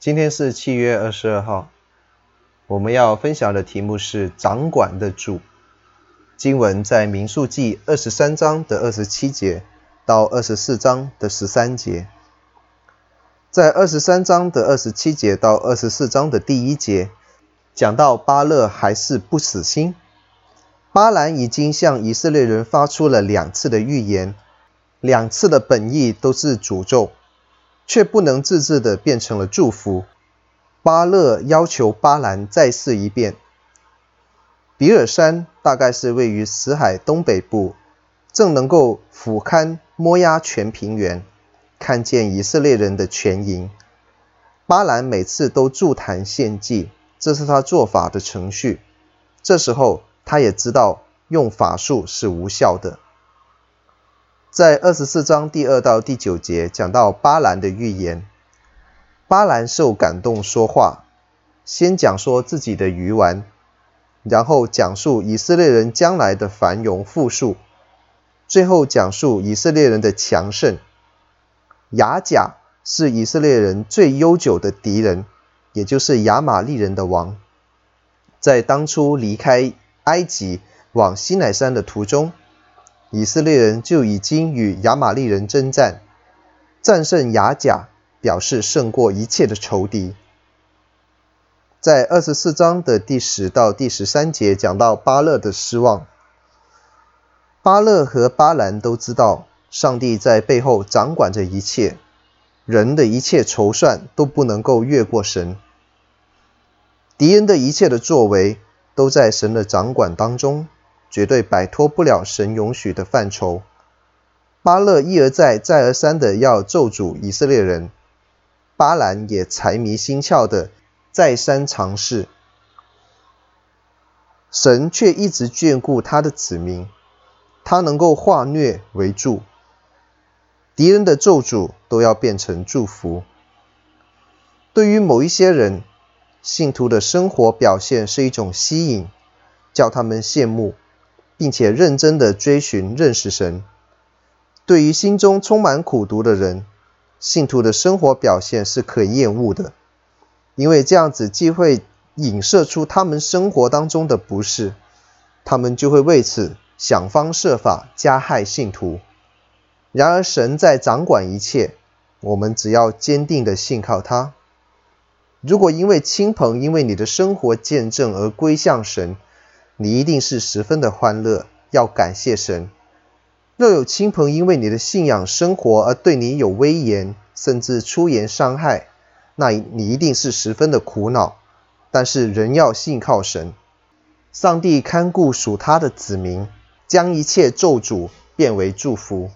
今天是七月二十二号，我们要分享的题目是掌管的主。经文在民数记二十三章的二十七节到二十四章的十三节。在二十三章的二十七节到二十四章的第一节，讲到巴勒还是不死心。巴兰已经向以色列人发出了两次的预言，两次的本意都是诅咒。却不能自制的变成了祝福。巴勒要求巴兰再试一遍。比尔山大概是位于死海东北部，正能够俯瞰摩押全平原，看见以色列人的全营。巴兰每次都助坛献祭，这是他做法的程序。这时候他也知道用法术是无效的。在二十四章第二到第九节讲到巴兰的预言，巴兰受感动说话，先讲说自己的鱼丸，然后讲述以色列人将来的繁荣富庶，最后讲述以色列人的强盛。亚甲是以色列人最悠久的敌人，也就是亚玛利人的王，在当初离开埃及往西乃山的途中。以色列人就已经与亚玛利人征战，战胜亚甲，表示胜过一切的仇敌。在二十四章的第十到第十三节讲到巴勒的失望。巴勒和巴兰都知道，上帝在背后掌管着一切，人的一切筹算都不能够越过神，敌人的一切的作为都在神的掌管当中。绝对摆脱不了神容许的范畴。巴勒一而再、再而三的要咒诅以色列人，巴兰也财迷心窍的再三尝试，神却一直眷顾他的子民，他能够化虐为助，敌人的咒诅都要变成祝福。对于某一些人，信徒的生活表现是一种吸引，叫他们羡慕。并且认真的追寻认识神。对于心中充满苦毒的人，信徒的生活表现是可厌恶的，因为这样子既会影射出他们生活当中的不是，他们就会为此想方设法加害信徒。然而神在掌管一切，我们只要坚定的信靠他。如果因为亲朋因为你的生活见证而归向神，你一定是十分的欢乐，要感谢神。若有亲朋因为你的信仰生活而对你有威严，甚至出言伤害，那你一定是十分的苦恼。但是人要信靠神，上帝看顾属他的子民，将一切咒诅变为祝福。